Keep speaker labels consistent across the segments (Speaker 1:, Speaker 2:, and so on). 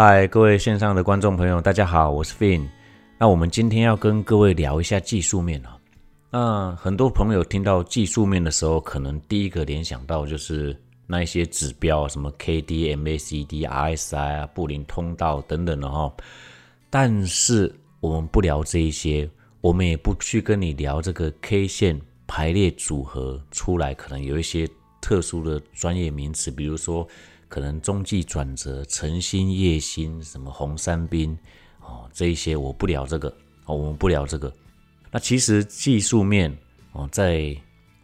Speaker 1: 嗨，各位线上的观众朋友，大家好，我是 Fin。那我们今天要跟各位聊一下技术面啊。那很多朋友听到技术面的时候，可能第一个联想到就是那一些指标，什么 K D M A C D R S I 啊、布林通道等等的哈。但是我们不聊这一些，我们也不去跟你聊这个 K 线排列组合出来，可能有一些特殊的专业名词，比如说可能中继转折、晨星、夜星、什么红三兵哦，这一些我不聊这个哦，我们不聊这个。那其实技术面哦，在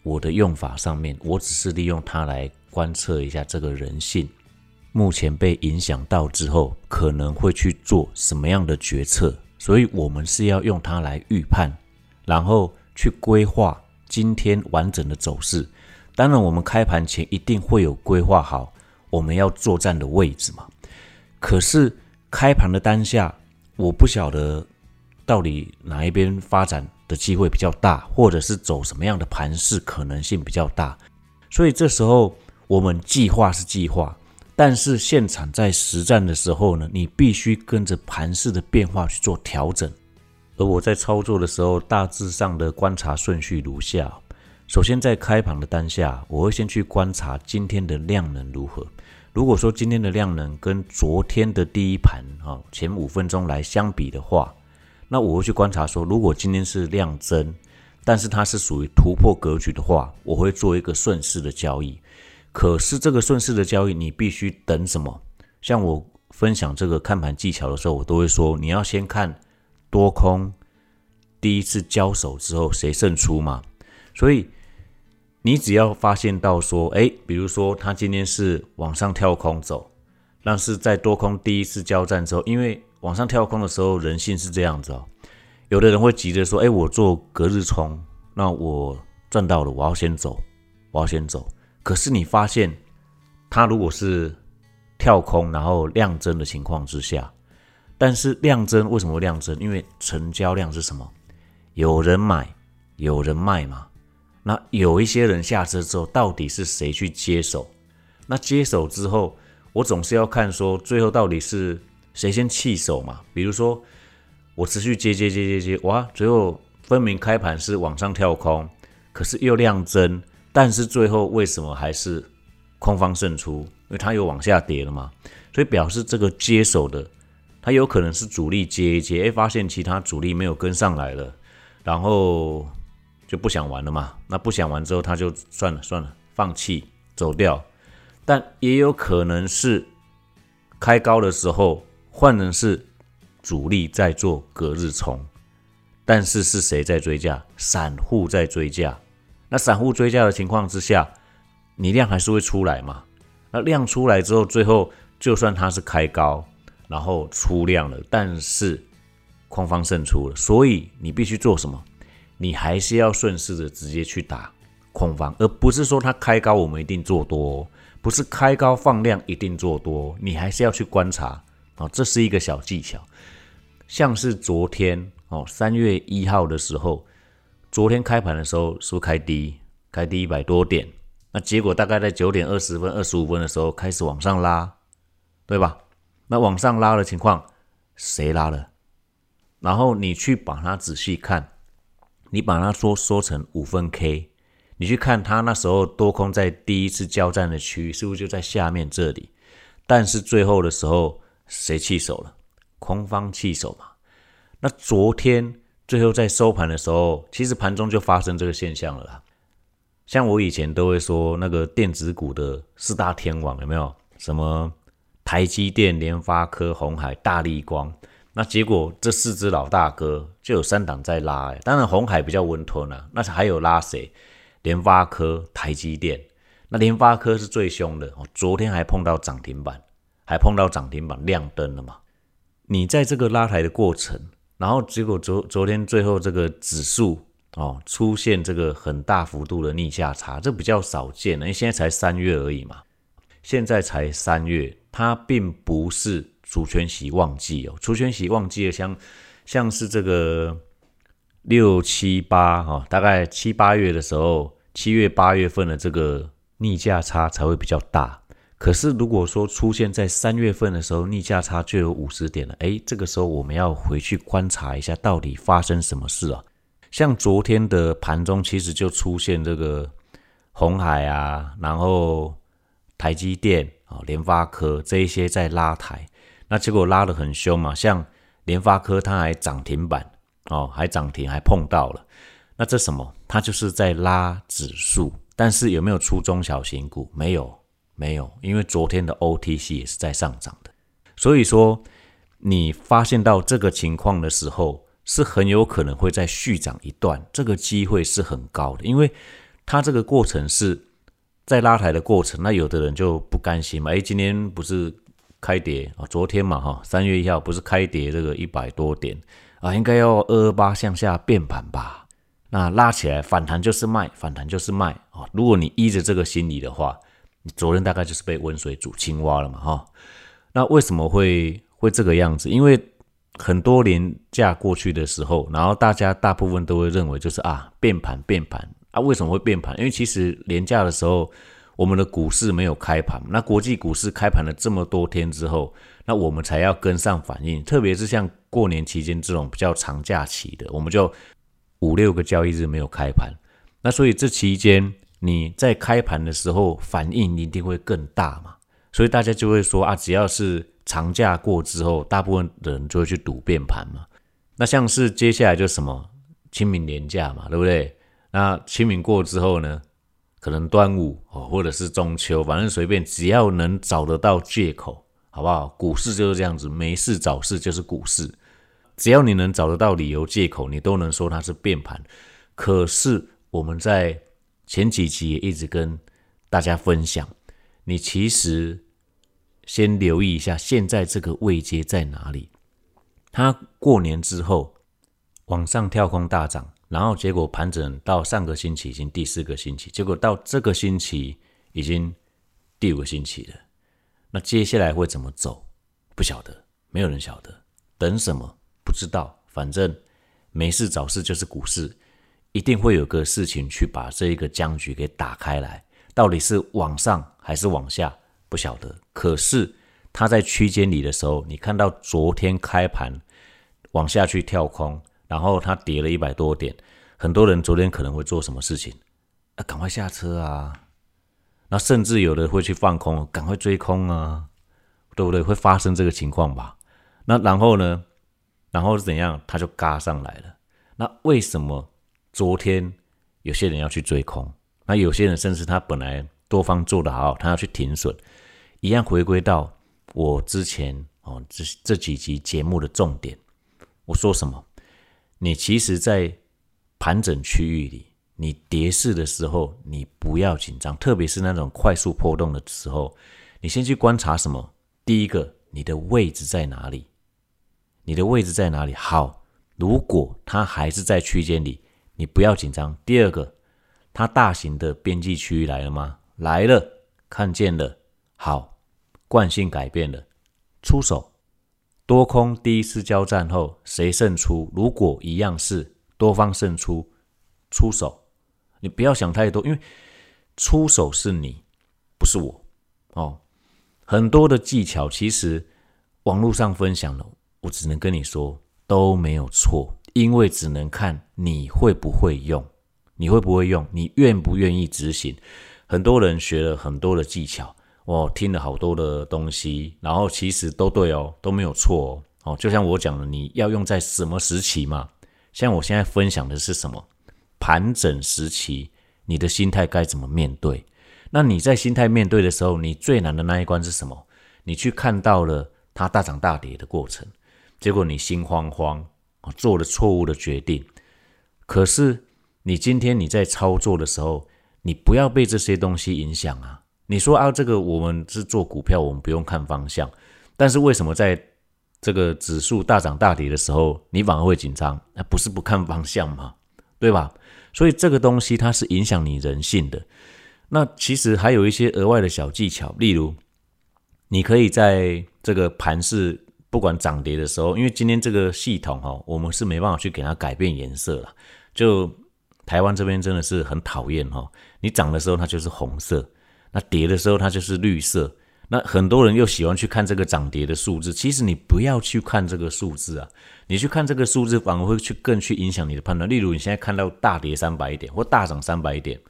Speaker 1: 我的用法上面，我只是利用它来观测一下这个人性。目前被影响到之后，可能会去做什么样的决策？所以，我们是要用它来预判，然后去规划今天完整的走势。当然，我们开盘前一定会有规划好我们要作战的位置嘛。可是开盘的当下，我不晓得到底哪一边发展的机会比较大，或者是走什么样的盘势可能性比较大。所以这时候，我们计划是计划。但是现场在实战的时候呢，你必须跟着盘势的变化去做调整。而我在操作的时候，大致上的观察顺序如下：首先在开盘的当下，我会先去观察今天的量能如何。如果说今天的量能跟昨天的第一盘啊前五分钟来相比的话，那我会去观察说，如果今天是量增，但是它是属于突破格局的话，我会做一个顺势的交易。可是这个顺势的交易，你必须等什么？像我分享这个看盘技巧的时候，我都会说，你要先看多空第一次交手之后谁胜出嘛。所以你只要发现到说，哎，比如说他今天是往上跳空走，但是在多空第一次交战之后，因为往上跳空的时候人性是这样子哦，有的人会急着说，哎，我做隔日冲，那我赚到了，我要先走，我要先走。可是你发现，它如果是跳空然后量增的情况之下，但是量增为什么量增？因为成交量是什么？有人买，有人卖嘛。那有一些人下车之后，到底是谁去接手？那接手之后，我总是要看说，最后到底是谁先弃手嘛？比如说，我持续接接接接接，哇，最后分明开盘是往上跳空，可是又亮增。但是最后为什么还是空方胜出？因为它又往下跌了嘛，所以表示这个接手的，它有可能是主力接一接，哎，发现其他主力没有跟上来了，然后就不想玩了嘛。那不想玩之后，他就算了算了，放弃走掉。但也有可能是开高的时候换成是主力在做隔日冲，但是是谁在追价？散户在追价。那散户追价的情况之下，你量还是会出来嘛？那量出来之后，最后就算它是开高，然后出量了，但是空方胜出了，所以你必须做什么？你还是要顺势的直接去打空方，而不是说它开高我们一定做多，不是开高放量一定做多，你还是要去观察哦，这是一个小技巧。像是昨天哦，三月一号的时候。昨天开盘的时候是不是开低？开低一百多点，那结果大概在九点二十分、二十五分的时候开始往上拉，对吧？那往上拉的情况，谁拉了？然后你去把它仔细看，你把它说说成五分 K，你去看它那时候多空在第一次交战的区域是不是就在下面这里？但是最后的时候谁弃手了？空方弃手嘛？那昨天。最后在收盘的时候，其实盘中就发生这个现象了啦。像我以前都会说，那个电子股的四大天王有没有？什么台积电、联发科、红海、大力光？那结果这四只老大哥就有三档在拉。当然红海比较温吞啊，那还有拉谁？联发科、台积电。那联发科是最凶的哦，昨天还碰到涨停板，还碰到涨停板亮灯了嘛？你在这个拉抬的过程。然后结果昨昨天最后这个指数哦出现这个很大幅度的逆价差，这比较少见的，因为现在才三月而已嘛，现在才三月，它并不是主权洗旺季哦，主权洗旺季的像像是这个六七八哈，大概七八月的时候，七月八月份的这个逆价差才会比较大。可是如果说出现在三月份的时候，逆价差就有五十点了，诶，这个时候我们要回去观察一下，到底发生什么事啊？像昨天的盘中，其实就出现这个红海啊，然后台积电啊、联发科这一些在拉抬，那结果拉得很凶嘛，像联发科它还涨停板哦，还涨停还碰到了，那这什么？它就是在拉指数，但是有没有出中小型股？没有。没有，因为昨天的 OTC 也是在上涨的，所以说你发现到这个情况的时候，是很有可能会再续涨一段，这个机会是很高的，因为它这个过程是在拉抬的过程，那有的人就不甘心嘛，诶，今天不是开跌啊，昨天嘛哈，三月一号不是开跌这个一百多点啊，应该要二二八向下变盘吧？那拉起来反弹就是卖，反弹就是卖啊，如果你依着这个心理的话。你昨天大概就是被温水煮青蛙了嘛，哈。那为什么会会这个样子？因为很多年假过去的时候，然后大家大部分都会认为就是啊变盘变盘啊。为什么会变盘？因为其实年假的时候，我们的股市没有开盘，那国际股市开盘了这么多天之后，那我们才要跟上反应。特别是像过年期间这种比较长假期的，我们就五六个交易日没有开盘，那所以这期间。你在开盘的时候反应一定会更大嘛，所以大家就会说啊，只要是长假过之后，大部分人就会去赌变盘嘛。那像是接下来就什么清明年假嘛，对不对？那清明过之后呢，可能端午哦，或者是中秋，反正随便，只要能找得到借口，好不好？股市就是这样子，没事找事就是股市，只要你能找得到理由借口，你都能说它是变盘。可是我们在前几集也一直跟大家分享，你其实先留意一下现在这个位阶在哪里。它过年之后往上跳空大涨，然后结果盘整到上个星期已经第四个星期，结果到这个星期已经第五个星期了。那接下来会怎么走？不晓得，没有人晓得。等什么？不知道。反正没事找事就是股市。一定会有个事情去把这一个僵局给打开来，到底是往上还是往下，不晓得。可是它在区间里的时候，你看到昨天开盘往下去跳空，然后它跌了一百多点，很多人昨天可能会做什么事情？啊，赶快下车啊！那甚至有的会去放空，赶快追空啊，对不对？会发生这个情况吧？那然后呢？然后是怎样？它就嘎上来了。那为什么？昨天有些人要去追空，那有些人甚至他本来多方做得好，他要去停损，一样回归到我之前哦这这几集节目的重点。我说什么？你其实，在盘整区域里，你跌势的时候，你不要紧张，特别是那种快速波动的时候，你先去观察什么？第一个，你的位置在哪里？你的位置在哪里？好，如果它还是在区间里。你不要紧张。第二个，它大型的边际区域来了吗？来了，看见了。好，惯性改变了，出手。多空第一次交战后，谁胜出？如果一样是多方胜出，出手。你不要想太多，因为出手是你，不是我。哦，很多的技巧其实网络上分享了，我只能跟你说都没有错。因为只能看你会不会用，你会不会用，你愿不愿意执行。很多人学了很多的技巧，我听了好多的东西，然后其实都对哦，都没有错哦。哦，就像我讲的，你要用在什么时期嘛？像我现在分享的是什么？盘整时期，你的心态该怎么面对？那你在心态面对的时候，你最难的那一关是什么？你去看到了它大涨大跌的过程，结果你心慌慌。做了错误的决定，可是你今天你在操作的时候，你不要被这些东西影响啊！你说啊，这个我们是做股票，我们不用看方向，但是为什么在这个指数大涨大跌的时候，你反而会紧张？那不是不看方向吗？对吧？所以这个东西它是影响你人性的。那其实还有一些额外的小技巧，例如你可以在这个盘市。不管涨跌的时候，因为今天这个系统哈，我们是没办法去给它改变颜色了。就台湾这边真的是很讨厌哈，你涨的时候它就是红色，那跌的时候它就是绿色。那很多人又喜欢去看这个涨跌的数字，其实你不要去看这个数字啊，你去看这个数字反而会去更去影响你的判断。例如你现在看到大跌三百点或大涨三百点，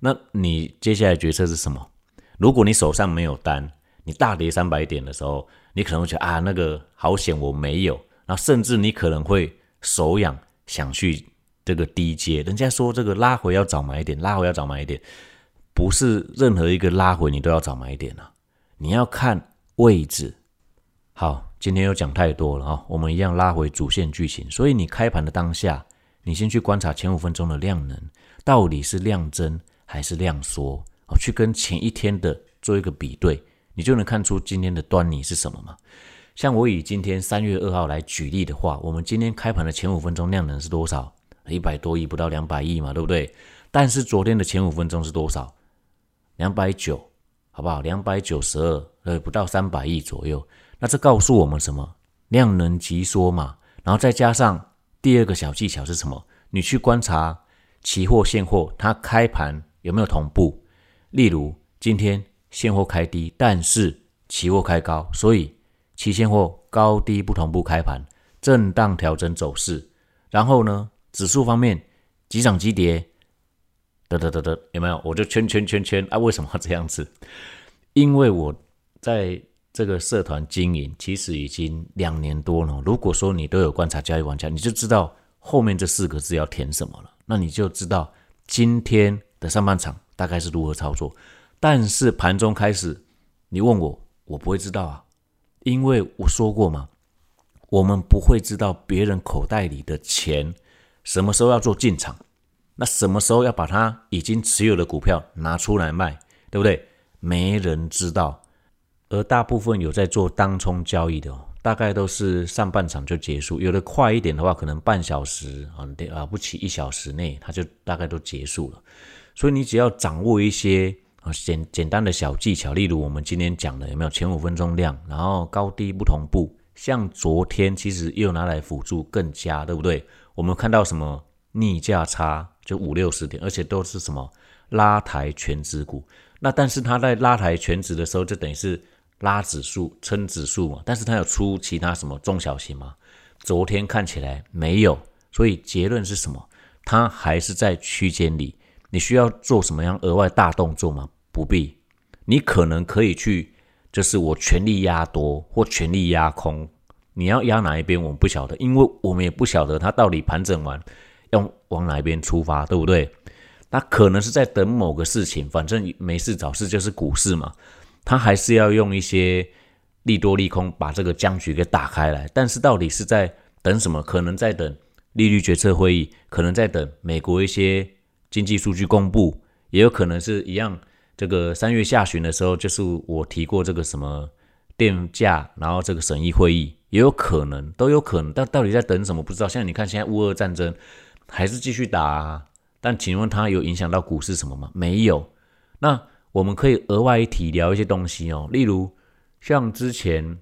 Speaker 1: 那你接下来决策是什么？如果你手上没有单，你大跌三百点的时候，你可能会觉得啊，那个好险我没有，然后甚至你可能会手痒想去这个低阶。人家说这个拉回要早买一点，拉回要早买一点，不是任何一个拉回你都要找买点啊，你要看位置。好，今天又讲太多了啊，我们一样拉回主线剧情。所以你开盘的当下，你先去观察前五分钟的量能到底是量增还是量缩。哦，去跟前一天的做一个比对，你就能看出今天的端倪是什么嘛？像我以今天三月二号来举例的话，我们今天开盘的前五分钟量能是多少？一百多亿，不到两百亿嘛，对不对？但是昨天的前五分钟是多少？两百九，好不好？两百九十二，呃，不到三百亿左右。那这告诉我们什么？量能急缩嘛。然后再加上第二个小技巧是什么？你去观察期货现货，它开盘有没有同步？例如，今天现货开低，但是期货开高，所以期现货高低不同步开盘，震荡调整走势。然后呢，指数方面急涨急跌，得得得得，有没有？我就圈圈圈圈啊！为什么要这样子？因为我在这个社团经营，其实已经两年多了。如果说你都有观察交易玩家，你就知道后面这四个字要填什么了。那你就知道今天的上半场。大概是如何操作，但是盘中开始，你问我，我不会知道啊，因为我说过嘛，我们不会知道别人口袋里的钱什么时候要做进场，那什么时候要把它已经持有的股票拿出来卖，对不对？没人知道，而大部分有在做当冲交易的哦，大概都是上半场就结束，有的快一点的话，可能半小时啊，了不起一小时内，它就大概都结束了。所以你只要掌握一些啊简简单的小技巧，例如我们今天讲的有没有前五分钟量，然后高低不同步，像昨天其实又拿来辅助更加，对不对？我们看到什么逆价差就五六十点，而且都是什么拉抬全指股。那但是它在拉抬全指的时候，就等于是拉指数撑指数嘛，但是它有出其他什么中小型吗？昨天看起来没有，所以结论是什么？它还是在区间里。你需要做什么样额外大动作吗？不必，你可能可以去，就是我全力压多或全力压空，你要压哪一边，我们不晓得，因为我们也不晓得它到底盘整完要往哪边出发，对不对？那可能是在等某个事情，反正没事找事就是股市嘛，他还是要用一些利多利空把这个僵局给打开来。但是到底是在等什么？可能在等利率决策会议，可能在等美国一些。经济数据公布也有可能是一样，这个三月下旬的时候，就是我提过这个什么电价，然后这个审议会议也有可能，都有可能。但到底在等什么？不知道。现在你看，现在乌俄战争还是继续打，啊，但请问它有影响到股市什么吗？没有。那我们可以额外提聊一些东西哦，例如像之前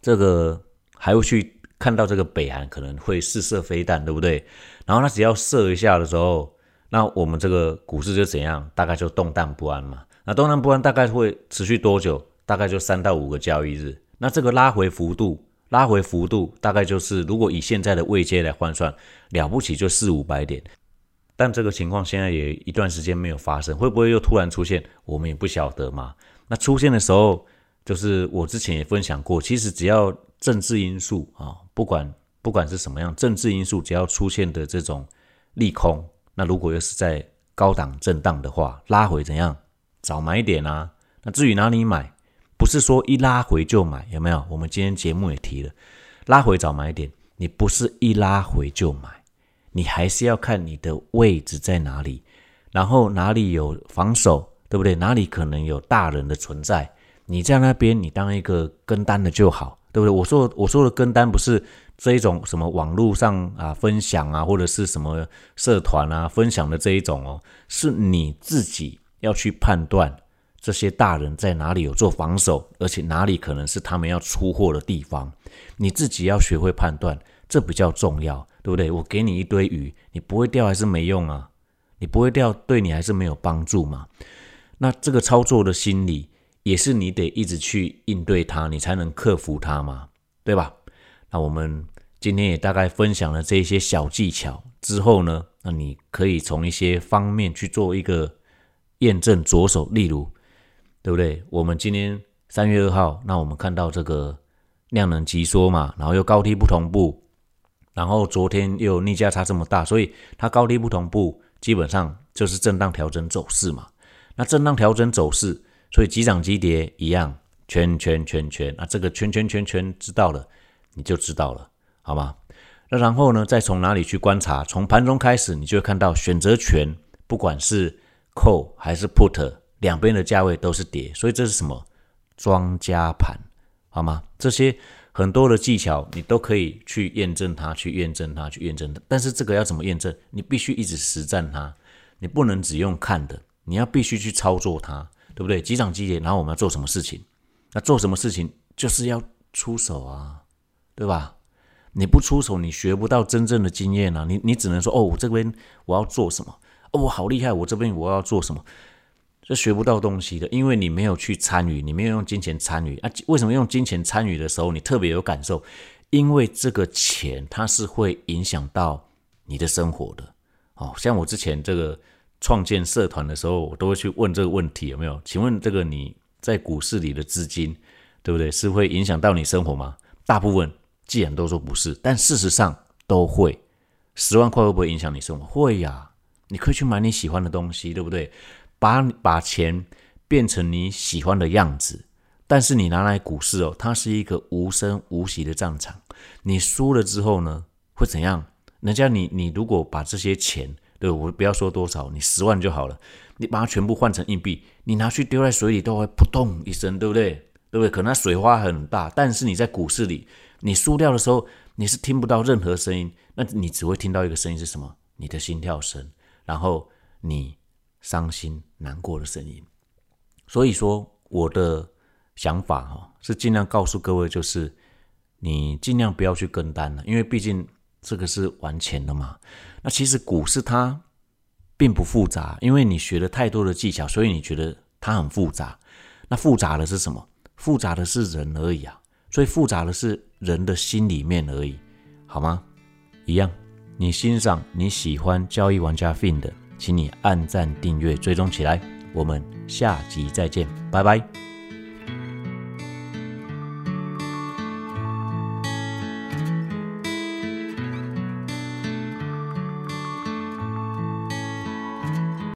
Speaker 1: 这个还会去看到这个北韩可能会试射飞弹，对不对？然后它只要射一下的时候。那我们这个股市就怎样？大概就动荡不安嘛。那动荡不安大概会持续多久？大概就三到五个交易日。那这个拉回幅度，拉回幅度大概就是，如果以现在的位阶来换算，了不起就四五百点。但这个情况现在也一段时间没有发生，会不会又突然出现？我们也不晓得嘛。那出现的时候，就是我之前也分享过，其实只要政治因素啊，不管不管是什么样政治因素，只要出现的这种利空。那如果又是在高档震荡的话，拉回怎样？早买点啊！那至于哪里买，不是说一拉回就买，有没有？我们今天节目也提了，拉回早买点，你不是一拉回就买，你还是要看你的位置在哪里，然后哪里有防守，对不对？哪里可能有大人的存在，你在那边，你当一个跟单的就好，对不对？我说我说的跟单不是。这一种什么网络上啊分享啊，或者是什么社团啊分享的这一种哦，是你自己要去判断这些大人在哪里有做防守，而且哪里可能是他们要出货的地方，你自己要学会判断，这比较重要，对不对？我给你一堆鱼，你不会钓还是没用啊？你不会钓，对你还是没有帮助嘛？那这个操作的心理也是你得一直去应对它，你才能克服它嘛，对吧？那我们今天也大概分享了这些小技巧之后呢，那你可以从一些方面去做一个验证着手，例如，对不对？我们今天三月二号，那我们看到这个量能急缩嘛，然后又高低不同步，然后昨天又逆价差这么大，所以它高低不同步，基本上就是震荡调整走势嘛。那震荡调整走势，所以急涨急跌一样，圈圈圈圈，那这个圈圈圈圈知道了。你就知道了，好吗？那然后呢？再从哪里去观察？从盘中开始，你就会看到选择权，不管是 call 还是 put，两边的价位都是跌，所以这是什么？庄家盘，好吗？这些很多的技巧，你都可以去验证它，去验证它，去验证它。但是这个要怎么验证？你必须一直实战它，你不能只用看的，你要必须去操作它，对不对？急涨急跌，然后我们要做什么事情？那做什么事情？就是要出手啊！对吧？你不出手，你学不到真正的经验啊！你你只能说哦，我这边我要做什么？哦，我好厉害！我这边我要做什么？这学不到东西的，因为你没有去参与，你没有用金钱参与啊！为什么用金钱参与的时候你特别有感受？因为这个钱它是会影响到你的生活的。哦，像我之前这个创建社团的时候，我都会去问这个问题有没有？请问这个你在股市里的资金，对不对？是会影响到你生活吗？大部分。既然都说不是，但事实上都会。十万块会不会影响你生活？会呀，你可以去买你喜欢的东西，对不对？把把钱变成你喜欢的样子。但是你拿来股市哦，它是一个无声无息的战场。你输了之后呢，会怎样？人家你你如果把这些钱，对我不要说多少，你十万就好了，你把它全部换成硬币，你拿去丢在水里都会扑通一声，对不对？对不对？可能水花很大，但是你在股市里。你输掉的时候，你是听不到任何声音，那你只会听到一个声音是什么？你的心跳声，然后你伤心难过的声音。所以说，我的想法哈是尽量告诉各位，就是你尽量不要去跟单了，因为毕竟这个是玩钱的嘛。那其实股市它并不复杂，因为你学了太多的技巧，所以你觉得它很复杂。那复杂的是什么？复杂的是人而已啊。所以复杂的是人的心里面而已，好吗？一样，你欣赏、你喜欢交易玩家 Fin 的，请你按赞、订阅、追踪起来。我们下集再见，拜拜。